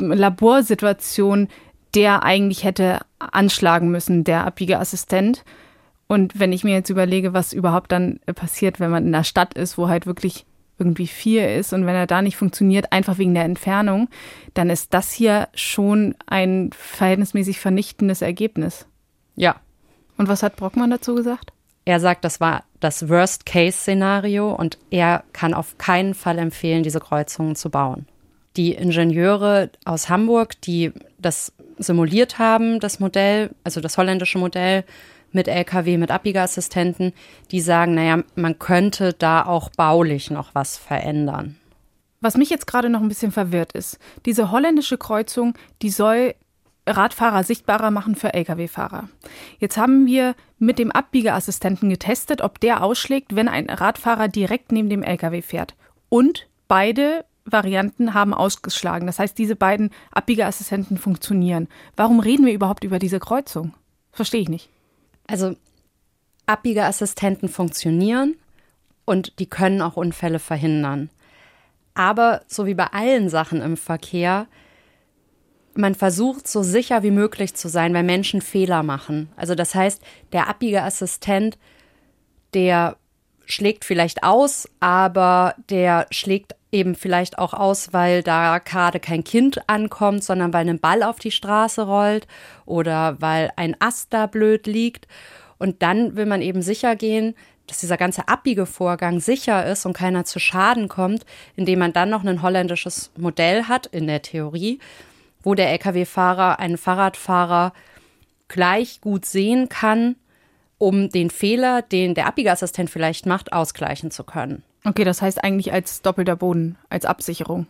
Laborsituation der eigentlich hätte anschlagen müssen, der Abbiegeassistent. Und wenn ich mir jetzt überlege, was überhaupt dann passiert, wenn man in der Stadt ist, wo halt wirklich irgendwie vier ist und wenn er da nicht funktioniert, einfach wegen der Entfernung, dann ist das hier schon ein verhältnismäßig vernichtendes Ergebnis. Ja. Und was hat Brockmann dazu gesagt? Er sagt, das war das Worst-Case-Szenario und er kann auf keinen Fall empfehlen, diese Kreuzungen zu bauen. Die Ingenieure aus Hamburg, die das simuliert haben, das Modell, also das holländische Modell mit LKW, mit Abbiegeassistenten, die sagen, naja, man könnte da auch baulich noch was verändern. Was mich jetzt gerade noch ein bisschen verwirrt ist, diese holländische Kreuzung, die soll Radfahrer sichtbarer machen für Lkw-Fahrer. Jetzt haben wir mit dem Abbiegeassistenten getestet, ob der ausschlägt, wenn ein Radfahrer direkt neben dem Lkw fährt. Und beide Varianten haben ausgeschlagen. Das heißt, diese beiden Abbiegeassistenten funktionieren. Warum reden wir überhaupt über diese Kreuzung? Verstehe ich nicht. Also Abbiegeassistenten funktionieren und die können auch Unfälle verhindern. Aber so wie bei allen Sachen im Verkehr, man versucht so sicher wie möglich zu sein, weil Menschen Fehler machen. Also das heißt, der Abbiegeassistent, der schlägt vielleicht aus, aber der schlägt eben vielleicht auch aus, weil da gerade kein Kind ankommt, sondern weil ein Ball auf die Straße rollt oder weil ein Ast da blöd liegt. Und dann will man eben sicher gehen, dass dieser ganze Abbiegevorgang sicher ist und keiner zu Schaden kommt, indem man dann noch ein holländisches Modell hat, in der Theorie, wo der Lkw-Fahrer einen Fahrradfahrer gleich gut sehen kann, um den Fehler, den der Abbiegeassistent vielleicht macht, ausgleichen zu können. Okay, das heißt eigentlich als doppelter Boden, als Absicherung.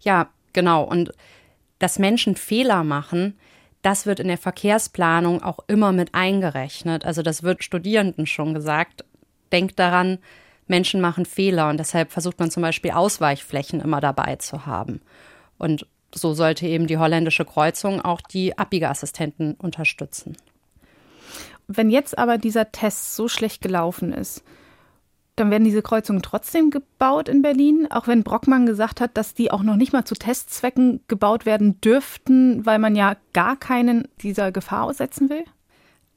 Ja, genau. Und dass Menschen Fehler machen, das wird in der Verkehrsplanung auch immer mit eingerechnet. Also das wird Studierenden schon gesagt. Denkt daran, Menschen machen Fehler und deshalb versucht man zum Beispiel Ausweichflächen immer dabei zu haben. Und so sollte eben die holländische Kreuzung auch die Abbiegeassistenten unterstützen. Wenn jetzt aber dieser Test so schlecht gelaufen ist, dann werden diese Kreuzungen trotzdem gebaut in Berlin, auch wenn Brockmann gesagt hat, dass die auch noch nicht mal zu Testzwecken gebaut werden dürften, weil man ja gar keinen dieser Gefahr aussetzen will?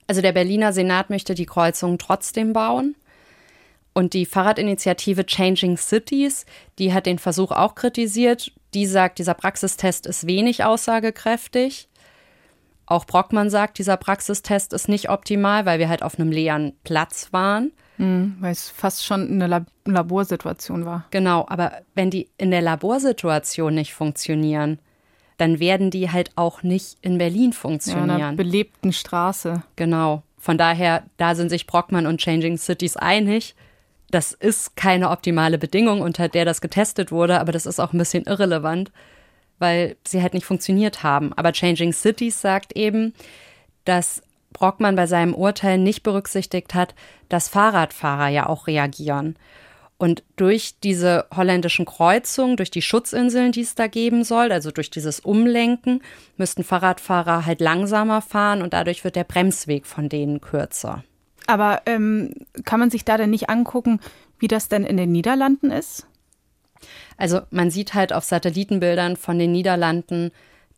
Also der Berliner Senat möchte die Kreuzungen trotzdem bauen. Und die Fahrradinitiative Changing Cities, die hat den Versuch auch kritisiert. Die sagt, dieser Praxistest ist wenig aussagekräftig. Auch Brockmann sagt, dieser Praxistest ist nicht optimal, weil wir halt auf einem leeren Platz waren. Mhm, weil es fast schon eine Lab Laborsituation war. Genau, aber wenn die in der Laborsituation nicht funktionieren, dann werden die halt auch nicht in Berlin funktionieren. Ja, in einer belebten Straße. Genau. Von daher, da sind sich Brockmann und Changing Cities einig. Das ist keine optimale Bedingung, unter der das getestet wurde, aber das ist auch ein bisschen irrelevant, weil sie halt nicht funktioniert haben. Aber Changing Cities sagt eben, dass Brockmann bei seinem Urteil nicht berücksichtigt hat, dass Fahrradfahrer ja auch reagieren. Und durch diese holländischen Kreuzungen, durch die Schutzinseln, die es da geben soll, also durch dieses Umlenken, müssten Fahrradfahrer halt langsamer fahren und dadurch wird der Bremsweg von denen kürzer. Aber ähm, kann man sich da denn nicht angucken, wie das denn in den Niederlanden ist? Also man sieht halt auf Satellitenbildern von den Niederlanden,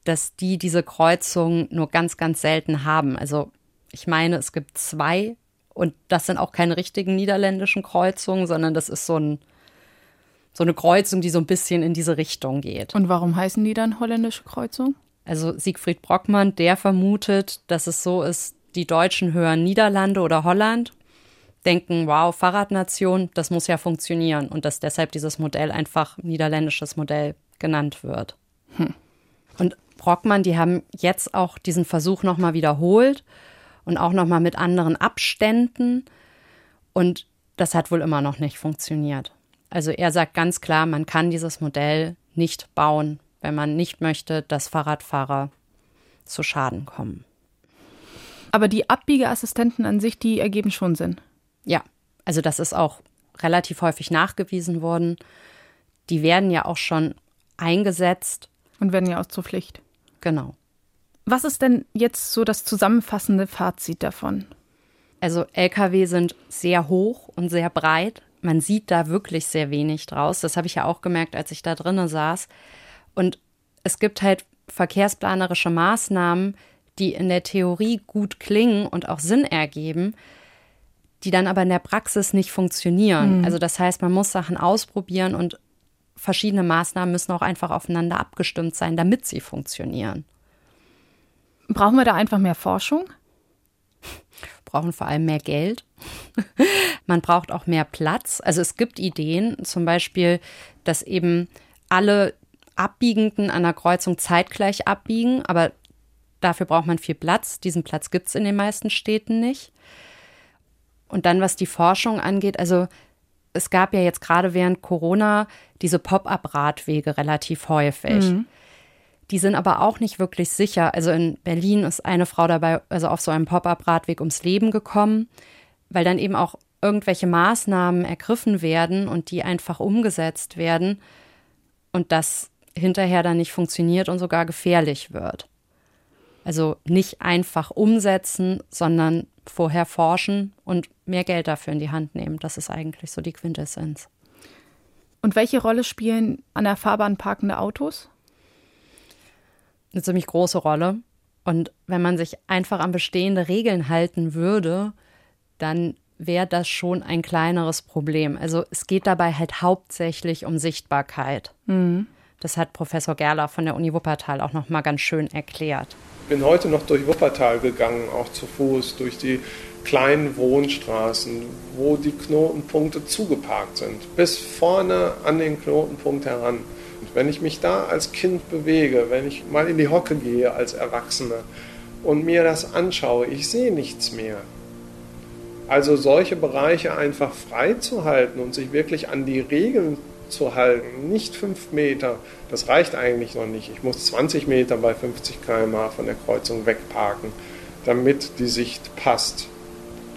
dass die diese Kreuzung nur ganz, ganz selten haben. Also ich meine, es gibt zwei und das sind auch keine richtigen niederländischen Kreuzungen, sondern das ist so, ein, so eine Kreuzung, die so ein bisschen in diese Richtung geht. Und warum heißen die dann holländische Kreuzung? Also Siegfried Brockmann, der vermutet, dass es so ist, die Deutschen hören Niederlande oder Holland, denken, wow, Fahrradnation, das muss ja funktionieren und dass deshalb dieses Modell einfach niederländisches Modell genannt wird. Hm. Und Brockmann, die haben jetzt auch diesen Versuch nochmal wiederholt und auch nochmal mit anderen Abständen. Und das hat wohl immer noch nicht funktioniert. Also er sagt ganz klar, man kann dieses Modell nicht bauen, wenn man nicht möchte, dass Fahrradfahrer zu Schaden kommen. Aber die Abbiegeassistenten an sich, die ergeben schon Sinn. Ja, also das ist auch relativ häufig nachgewiesen worden. Die werden ja auch schon eingesetzt. Und werden ja auch zur Pflicht. Genau. Was ist denn jetzt so das zusammenfassende Fazit davon? Also Lkw sind sehr hoch und sehr breit. Man sieht da wirklich sehr wenig draus. Das habe ich ja auch gemerkt, als ich da drinnen saß. Und es gibt halt verkehrsplanerische Maßnahmen, die in der Theorie gut klingen und auch Sinn ergeben, die dann aber in der Praxis nicht funktionieren. Mhm. Also das heißt, man muss Sachen ausprobieren und verschiedene Maßnahmen müssen auch einfach aufeinander abgestimmt sein, damit sie funktionieren. Brauchen wir da einfach mehr Forschung? brauchen vor allem mehr Geld. Man braucht auch mehr Platz. Also es gibt Ideen, zum Beispiel, dass eben alle Abbiegenden an der Kreuzung zeitgleich abbiegen, aber dafür braucht man viel Platz. Diesen Platz gibt es in den meisten Städten nicht. Und dann, was die Forschung angeht, also es gab ja jetzt gerade während Corona diese Pop-up-Radwege relativ häufig. Mhm. Die sind aber auch nicht wirklich sicher. Also in Berlin ist eine Frau dabei, also auf so einem Pop-up-Radweg ums Leben gekommen, weil dann eben auch irgendwelche Maßnahmen ergriffen werden und die einfach umgesetzt werden und das hinterher dann nicht funktioniert und sogar gefährlich wird. Also nicht einfach umsetzen, sondern vorher forschen und mehr Geld dafür in die Hand nehmen. Das ist eigentlich so die Quintessenz. Und welche Rolle spielen an der Fahrbahn parkende Autos? Eine ziemlich große Rolle. Und wenn man sich einfach an bestehende Regeln halten würde, dann wäre das schon ein kleineres Problem. Also es geht dabei halt hauptsächlich um Sichtbarkeit. Mhm. Das hat Professor Gerler von der Uni Wuppertal auch noch mal ganz schön erklärt. Ich bin heute noch durch Wuppertal gegangen, auch zu Fuß, durch die kleinen Wohnstraßen, wo die Knotenpunkte zugeparkt sind, bis vorne an den Knotenpunkt heran. Und wenn ich mich da als Kind bewege, wenn ich mal in die Hocke gehe als Erwachsener und mir das anschaue, ich sehe nichts mehr. Also solche Bereiche einfach frei zu halten und sich wirklich an die Regeln zu halten, nicht fünf Meter, das reicht eigentlich noch nicht. Ich muss 20 Meter bei 50 km/h von der Kreuzung wegparken, damit die Sicht passt,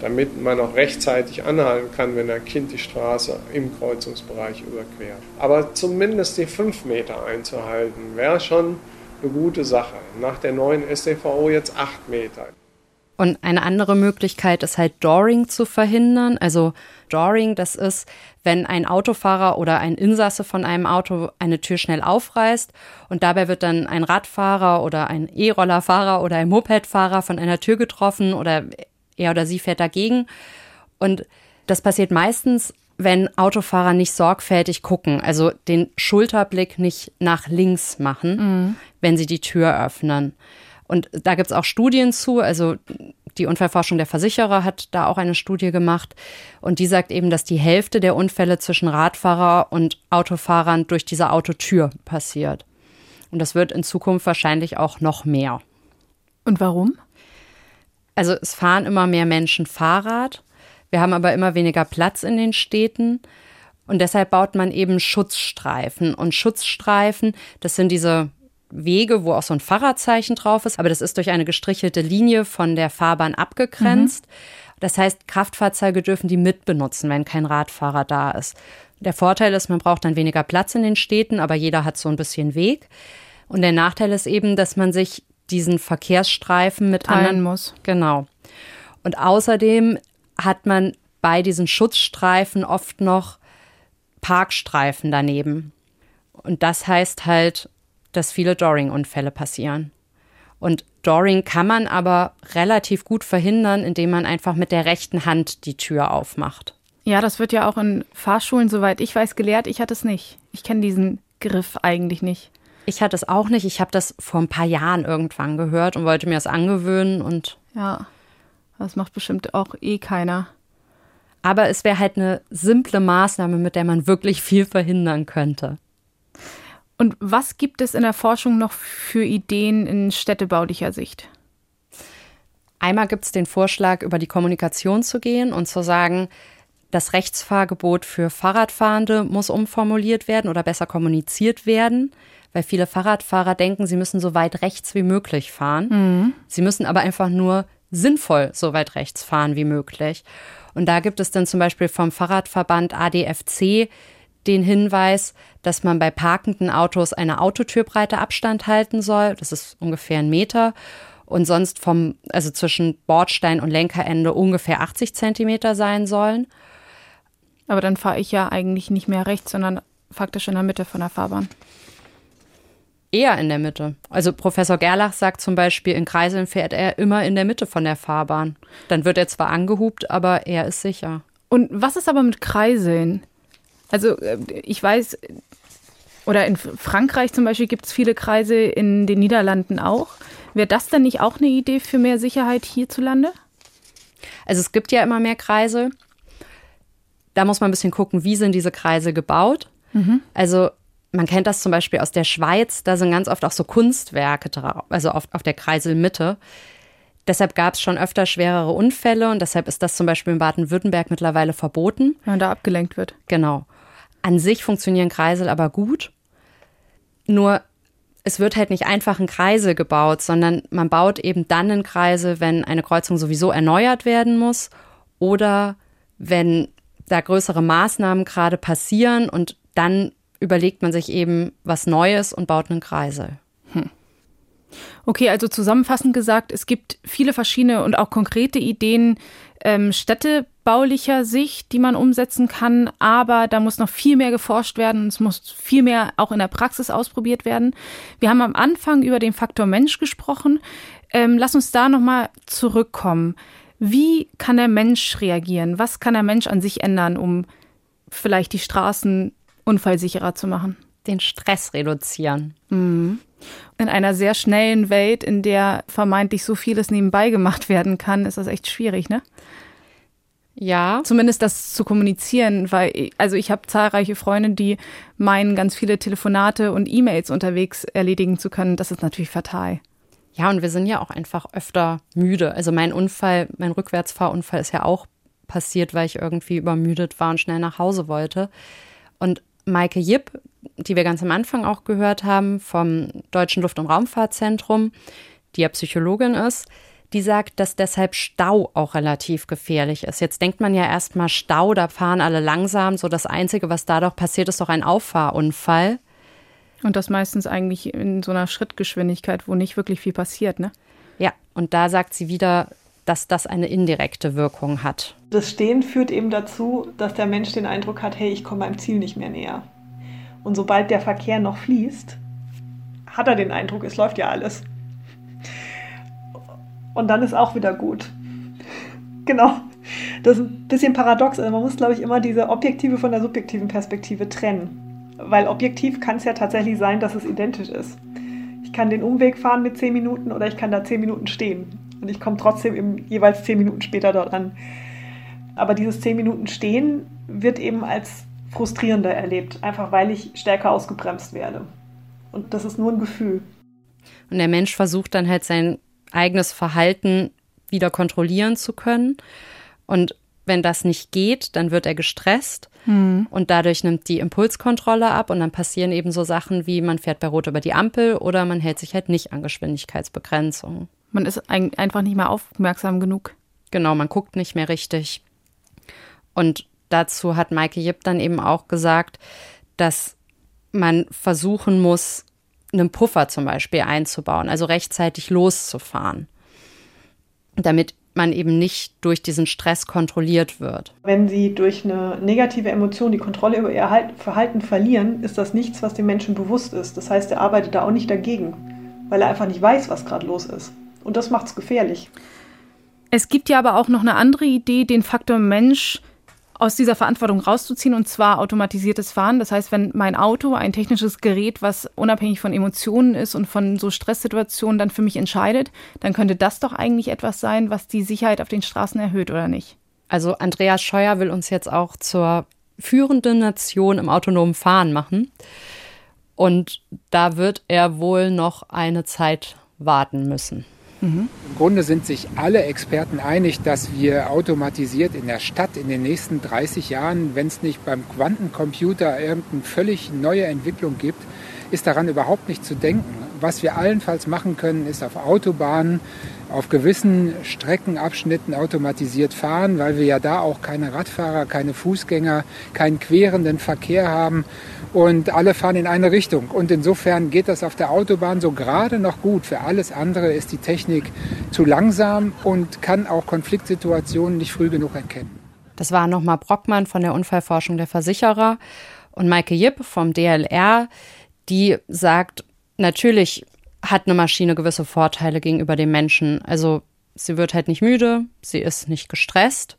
damit man auch rechtzeitig anhalten kann, wenn ein Kind die Straße im Kreuzungsbereich überquert. Aber zumindest die fünf Meter einzuhalten, wäre schon eine gute Sache. Nach der neuen STVO jetzt acht Meter. Und eine andere Möglichkeit ist halt Dooring zu verhindern. Also Dooring, das ist, wenn ein Autofahrer oder ein Insasse von einem Auto eine Tür schnell aufreißt und dabei wird dann ein Radfahrer oder ein E-Rollerfahrer oder ein Mopedfahrer von einer Tür getroffen oder er oder sie fährt dagegen. Und das passiert meistens, wenn Autofahrer nicht sorgfältig gucken, also den Schulterblick nicht nach links machen, mhm. wenn sie die Tür öffnen. Und da gibt es auch Studien zu. Also die Unfallforschung der Versicherer hat da auch eine Studie gemacht. Und die sagt eben, dass die Hälfte der Unfälle zwischen Radfahrer und Autofahrern durch diese Autotür passiert. Und das wird in Zukunft wahrscheinlich auch noch mehr. Und warum? Also es fahren immer mehr Menschen Fahrrad. Wir haben aber immer weniger Platz in den Städten. Und deshalb baut man eben Schutzstreifen. Und Schutzstreifen, das sind diese Wege, wo auch so ein Fahrradzeichen drauf ist, aber das ist durch eine gestrichelte Linie von der Fahrbahn abgegrenzt. Mhm. Das heißt, Kraftfahrzeuge dürfen die mitbenutzen, wenn kein Radfahrer da ist. Der Vorteil ist, man braucht dann weniger Platz in den Städten, aber jeder hat so ein bisschen Weg. Und der Nachteil ist eben, dass man sich diesen Verkehrsstreifen mit teilen anderen muss. Genau. Und außerdem hat man bei diesen Schutzstreifen oft noch Parkstreifen daneben. Und das heißt halt, dass viele Doring-Unfälle passieren. Und Doring kann man aber relativ gut verhindern, indem man einfach mit der rechten Hand die Tür aufmacht. Ja, das wird ja auch in Fahrschulen, soweit ich weiß, gelehrt. Ich hatte es nicht. Ich kenne diesen Griff eigentlich nicht. Ich hatte es auch nicht. Ich habe das vor ein paar Jahren irgendwann gehört und wollte mir das angewöhnen und. Ja, das macht bestimmt auch eh keiner. Aber es wäre halt eine simple Maßnahme, mit der man wirklich viel verhindern könnte. Und was gibt es in der Forschung noch für Ideen in städtebaulicher Sicht? Einmal gibt es den Vorschlag, über die Kommunikation zu gehen und zu sagen, das Rechtsfahrgebot für Fahrradfahrende muss umformuliert werden oder besser kommuniziert werden, weil viele Fahrradfahrer denken, sie müssen so weit rechts wie möglich fahren. Mhm. Sie müssen aber einfach nur sinnvoll so weit rechts fahren wie möglich. Und da gibt es dann zum Beispiel vom Fahrradverband ADFC den Hinweis, dass man bei parkenden Autos eine Autotürbreite Abstand halten soll. Das ist ungefähr ein Meter. Und sonst vom, also zwischen Bordstein und Lenkerende ungefähr 80 Zentimeter sein sollen. Aber dann fahre ich ja eigentlich nicht mehr rechts, sondern faktisch in der Mitte von der Fahrbahn. Eher in der Mitte. Also Professor Gerlach sagt zum Beispiel, in Kreiseln fährt er immer in der Mitte von der Fahrbahn. Dann wird er zwar angehupt, aber er ist sicher. Und was ist aber mit Kreiseln? Also äh, ich weiß, oder in Frankreich zum Beispiel gibt es viele Kreise, in den Niederlanden auch. Wäre das denn nicht auch eine Idee für mehr Sicherheit hierzulande? Also es gibt ja immer mehr Kreise. Da muss man ein bisschen gucken, wie sind diese Kreise gebaut. Mhm. Also man kennt das zum Beispiel aus der Schweiz, da sind ganz oft auch so Kunstwerke drauf, also auf, auf der Kreiselmitte. Deshalb gab es schon öfter schwerere Unfälle und deshalb ist das zum Beispiel in Baden-Württemberg mittlerweile verboten. Wenn da abgelenkt wird. Genau. An sich funktionieren Kreisel aber gut. Nur es wird halt nicht einfach ein Kreisel gebaut, sondern man baut eben dann einen Kreisel, wenn eine Kreuzung sowieso erneuert werden muss oder wenn da größere Maßnahmen gerade passieren und dann überlegt man sich eben was Neues und baut einen Kreisel. Hm. Okay, also zusammenfassend gesagt, es gibt viele verschiedene und auch konkrete Ideen, ähm, Städte baulicher Sicht, die man umsetzen kann, aber da muss noch viel mehr geforscht werden und es muss viel mehr auch in der Praxis ausprobiert werden. Wir haben am Anfang über den Faktor Mensch gesprochen. Ähm, lass uns da nochmal zurückkommen. Wie kann der Mensch reagieren? Was kann der Mensch an sich ändern, um vielleicht die Straßen unfallsicherer zu machen? Den Stress reduzieren. Mhm. In einer sehr schnellen Welt, in der vermeintlich so vieles nebenbei gemacht werden kann, ist das echt schwierig, ne? Ja. Zumindest das zu kommunizieren, weil, also ich habe zahlreiche Freunde, die meinen, ganz viele Telefonate und E-Mails unterwegs erledigen zu können. Das ist natürlich fatal. Ja, und wir sind ja auch einfach öfter müde. Also mein Unfall, mein Rückwärtsfahrunfall ist ja auch passiert, weil ich irgendwie übermüdet war und schnell nach Hause wollte. Und Maike Jipp, die wir ganz am Anfang auch gehört haben vom Deutschen Luft- und Raumfahrtzentrum, die ja Psychologin ist, die sagt, dass deshalb Stau auch relativ gefährlich ist. Jetzt denkt man ja erstmal Stau, da fahren alle langsam, so das Einzige, was da doch passiert, ist doch ein Auffahrunfall. Und das meistens eigentlich in so einer Schrittgeschwindigkeit, wo nicht wirklich viel passiert, ne? Ja, und da sagt sie wieder, dass das eine indirekte Wirkung hat. Das Stehen führt eben dazu, dass der Mensch den Eindruck hat, hey, ich komme meinem Ziel nicht mehr näher. Und sobald der Verkehr noch fließt, hat er den Eindruck, es läuft ja alles. Und dann ist auch wieder gut. Genau. Das ist ein bisschen paradox. Also man muss, glaube ich, immer diese objektive von der subjektiven Perspektive trennen. Weil objektiv kann es ja tatsächlich sein, dass es identisch ist. Ich kann den Umweg fahren mit 10 Minuten oder ich kann da 10 Minuten stehen. Und ich komme trotzdem im, jeweils 10 Minuten später dort an. Aber dieses 10 Minuten Stehen wird eben als frustrierender erlebt, einfach weil ich stärker ausgebremst werde. Und das ist nur ein Gefühl. Und der Mensch versucht dann halt sein eigenes Verhalten wieder kontrollieren zu können. Und wenn das nicht geht, dann wird er gestresst mhm. und dadurch nimmt die Impulskontrolle ab und dann passieren eben so Sachen wie man fährt bei Rot über die Ampel oder man hält sich halt nicht an Geschwindigkeitsbegrenzung. Man ist einfach nicht mehr aufmerksam genug. Genau, man guckt nicht mehr richtig. Und dazu hat Maike Jipp dann eben auch gesagt, dass man versuchen muss, einen Puffer zum Beispiel einzubauen, also rechtzeitig loszufahren, damit man eben nicht durch diesen Stress kontrolliert wird. Wenn sie durch eine negative Emotion die Kontrolle über ihr Verhalten verlieren, ist das nichts, was dem Menschen bewusst ist. Das heißt, er arbeitet da auch nicht dagegen, weil er einfach nicht weiß, was gerade los ist. Und das macht es gefährlich. Es gibt ja aber auch noch eine andere Idee, den Faktor Mensch aus dieser Verantwortung rauszuziehen und zwar automatisiertes Fahren. Das heißt, wenn mein Auto, ein technisches Gerät, was unabhängig von Emotionen ist und von so Stresssituationen dann für mich entscheidet, dann könnte das doch eigentlich etwas sein, was die Sicherheit auf den Straßen erhöht, oder nicht? Also Andreas Scheuer will uns jetzt auch zur führenden Nation im autonomen Fahren machen. Und da wird er wohl noch eine Zeit warten müssen. Mhm. Im Grunde sind sich alle Experten einig, dass wir automatisiert in der Stadt in den nächsten 30 Jahren, wenn es nicht beim Quantencomputer irgendeine völlig neue Entwicklung gibt, ist daran überhaupt nicht zu denken. Was wir allenfalls machen können, ist auf Autobahnen auf gewissen Streckenabschnitten automatisiert fahren, weil wir ja da auch keine Radfahrer, keine Fußgänger, keinen querenden Verkehr haben und alle fahren in eine Richtung. Und insofern geht das auf der Autobahn so gerade noch gut. Für alles andere ist die Technik zu langsam und kann auch Konfliktsituationen nicht früh genug erkennen. Das war nochmal Brockmann von der Unfallforschung der Versicherer und Maike Jipp vom DLR, die sagt, natürlich hat eine Maschine gewisse Vorteile gegenüber dem Menschen. Also sie wird halt nicht müde, sie ist nicht gestresst.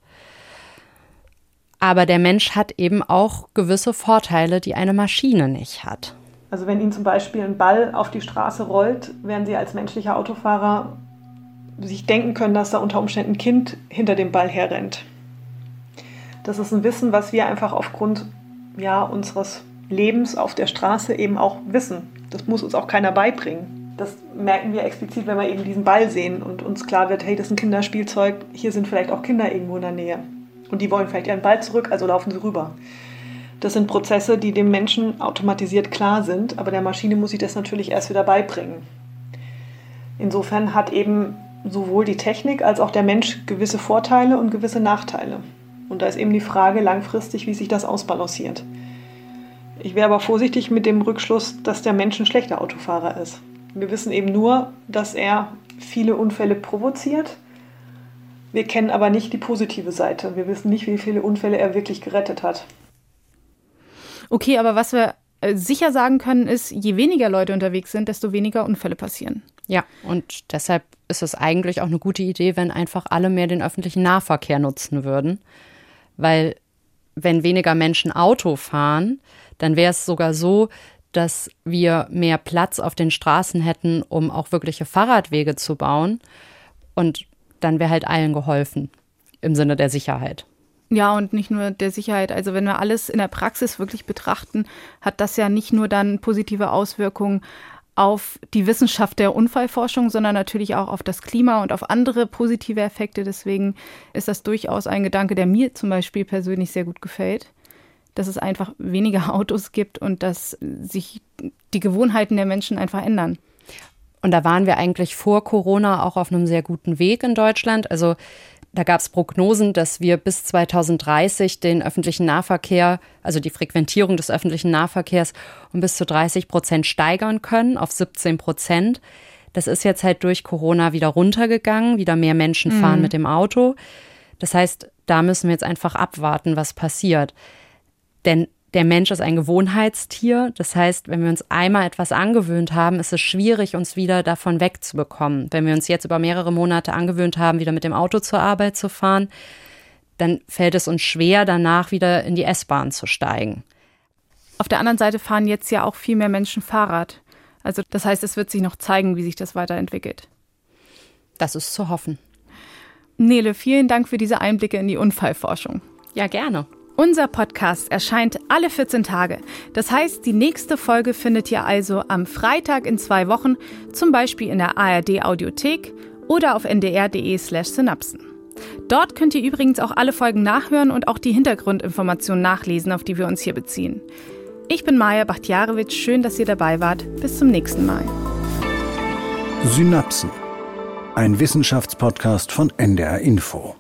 Aber der Mensch hat eben auch gewisse Vorteile, die eine Maschine nicht hat. Also wenn Ihnen zum Beispiel ein Ball auf die Straße rollt, werden Sie als menschlicher Autofahrer sich denken können, dass da unter Umständen ein Kind hinter dem Ball herrennt. Das ist ein Wissen, was wir einfach aufgrund ja, unseres Lebens auf der Straße eben auch wissen. Das muss uns auch keiner beibringen. Das merken wir explizit, wenn wir eben diesen Ball sehen und uns klar wird, hey, das ist ein Kinderspielzeug, hier sind vielleicht auch Kinder irgendwo in der Nähe. Und die wollen vielleicht ihren Ball zurück, also laufen sie rüber. Das sind Prozesse, die dem Menschen automatisiert klar sind, aber der Maschine muss ich das natürlich erst wieder beibringen. Insofern hat eben sowohl die Technik als auch der Mensch gewisse Vorteile und gewisse Nachteile. Und da ist eben die Frage langfristig, wie sich das ausbalanciert. Ich wäre aber vorsichtig mit dem Rückschluss, dass der Mensch ein schlechter Autofahrer ist. Wir wissen eben nur, dass er viele Unfälle provoziert Wir kennen aber nicht die positive Seite. Wir wissen nicht, wie viele Unfälle er wirklich gerettet hat. Okay, aber was wir äh, sicher sagen können, ist, je weniger Leute unterwegs sind, desto weniger Unfälle passieren. Ja, und deshalb ist es eigentlich auch eine gute Idee, wenn einfach alle mehr den öffentlichen Nahverkehr nutzen würden. Weil wenn weniger Menschen Auto fahren, dann wäre es sogar so, dass wir mehr Platz auf den Straßen hätten, um auch wirkliche Fahrradwege zu bauen. Und dann wäre halt allen geholfen im Sinne der Sicherheit. Ja, und nicht nur der Sicherheit. Also wenn wir alles in der Praxis wirklich betrachten, hat das ja nicht nur dann positive Auswirkungen auf die Wissenschaft der Unfallforschung, sondern natürlich auch auf das Klima und auf andere positive Effekte. Deswegen ist das durchaus ein Gedanke, der mir zum Beispiel persönlich sehr gut gefällt, dass es einfach weniger Autos gibt und dass sich die Gewohnheiten der Menschen einfach ändern. Und da waren wir eigentlich vor Corona auch auf einem sehr guten Weg in Deutschland. Also da gab es Prognosen, dass wir bis 2030 den öffentlichen Nahverkehr, also die Frequentierung des öffentlichen Nahverkehrs um bis zu 30 Prozent steigern können auf 17 Prozent. Das ist jetzt halt durch Corona wieder runtergegangen, wieder mehr Menschen fahren mhm. mit dem Auto. Das heißt, da müssen wir jetzt einfach abwarten, was passiert. Denn der Mensch ist ein Gewohnheitstier. Das heißt, wenn wir uns einmal etwas angewöhnt haben, ist es schwierig, uns wieder davon wegzubekommen. Wenn wir uns jetzt über mehrere Monate angewöhnt haben, wieder mit dem Auto zur Arbeit zu fahren, dann fällt es uns schwer, danach wieder in die S-Bahn zu steigen. Auf der anderen Seite fahren jetzt ja auch viel mehr Menschen Fahrrad. Also das heißt, es wird sich noch zeigen, wie sich das weiterentwickelt. Das ist zu hoffen. Nele, vielen Dank für diese Einblicke in die Unfallforschung. Ja, gerne. Unser Podcast erscheint alle 14 Tage. Das heißt, die nächste Folge findet ihr also am Freitag in zwei Wochen, zum Beispiel in der ARD Audiothek oder auf ndr.de/slash synapsen. Dort könnt ihr übrigens auch alle Folgen nachhören und auch die Hintergrundinformationen nachlesen, auf die wir uns hier beziehen. Ich bin Maja Bachtjarewitsch, schön, dass ihr dabei wart. Bis zum nächsten Mal. Synapsen, ein Wissenschaftspodcast von NDR Info.